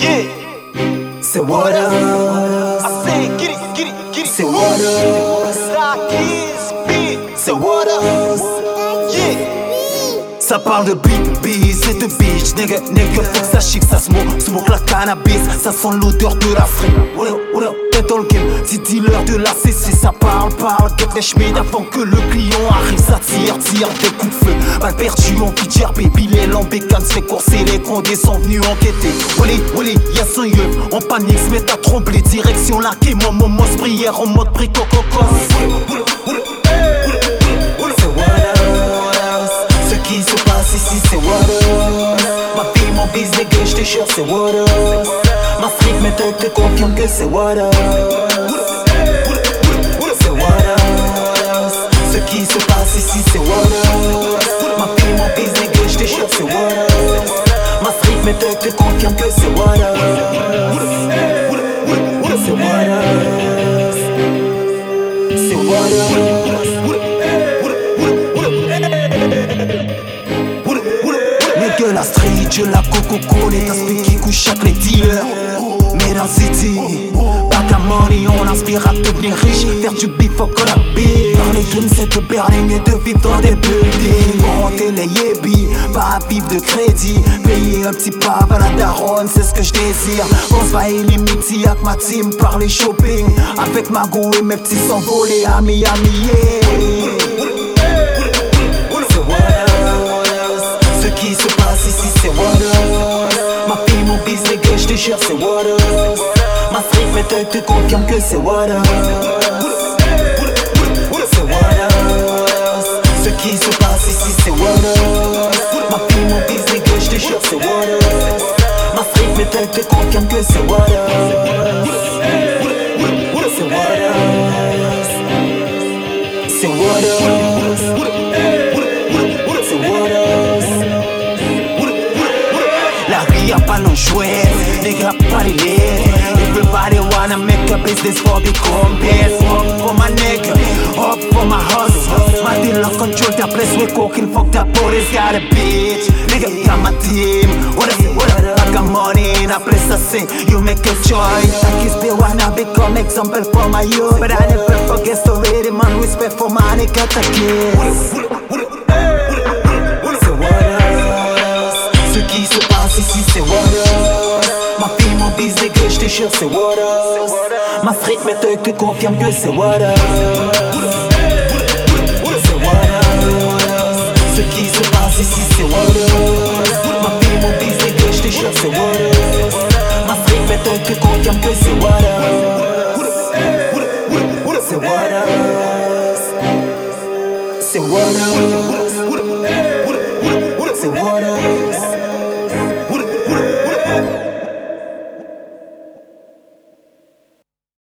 Yeah, C'est what up, I say get it, get it, get it. c'est what up, Stock is big. c'est what up. Yeah, Ça parle de beat, bis et de bitch, nigga, nigga, faut que ça chic, ça smoke, smoke la cannabis, ça sent l'odeur de l'Afrique. What up, what up, t'es dans le game, si dealer de la CC, ça parle, parle, get les schmidt avant que le client arrive, ça tire, tire des coups de feu. Mal perdu, on qui tire, baby, les lambécanes se fait courser, les condés sont venus enquêter. Wally, Wally, y'a son yeux, on panique, se met à trembler, direction la moi, momos, prière en mode prix coco c'est what up Ce qui se passe ici c'est what up Ma fille, mon bis, nigga, j'te jure c'est what up Ma street méthode te confirme que c'est what up Méthode te confirme que c'est what C'est C'est la street, je la coco Les aspects qui couchent chaque les dealers. Mais dans city À money, on inspire à devenir riche Faire du beef au beat Dans les dreams c'est de Berlin et de vivre dans des buildings. Monter les yébis, pas à vivre de crédit. Payer un petit pas à la daronne, c'est ce que je désire. On se va illimité avec ma team, parler shopping. Avec ma go et mes petits s'envoler à Miami yeah. C'est what Ce qui se passe ici c'est what up Ma fille, mon bis, les gars, j'te jure c'est what up Ma street méthode te confirme que c'est what up C'est what Ce qui se passe ici c'est what up Ma fille, mon bis, les gars, c'est what up Ma street méthode te confirme que c'est what up C'est what up C'est what up La vie a pas non chouette, les gars pas wanna make a business for the compare Up for my nigga, up for my hustle My dealer control that place we cooking Fuck that police got a bitch Nigga got my team What up, what up, I got money in a place I say You make a choice I kiss be wanna become example for my youth But I never forget to read man Respect for my nigga to kiss C'est what up Ce qui se passe ici c'est what up Les gars, j'te jure c'est what up. Ma street méthode te confirme que c'est what up. C'est what up. Ce qui se passe ici c'est what up. Ma mon bis, les gars, j'te jure c'est what up. Ma street méthode te confirme que C'est what up. C'est what up. C'est what up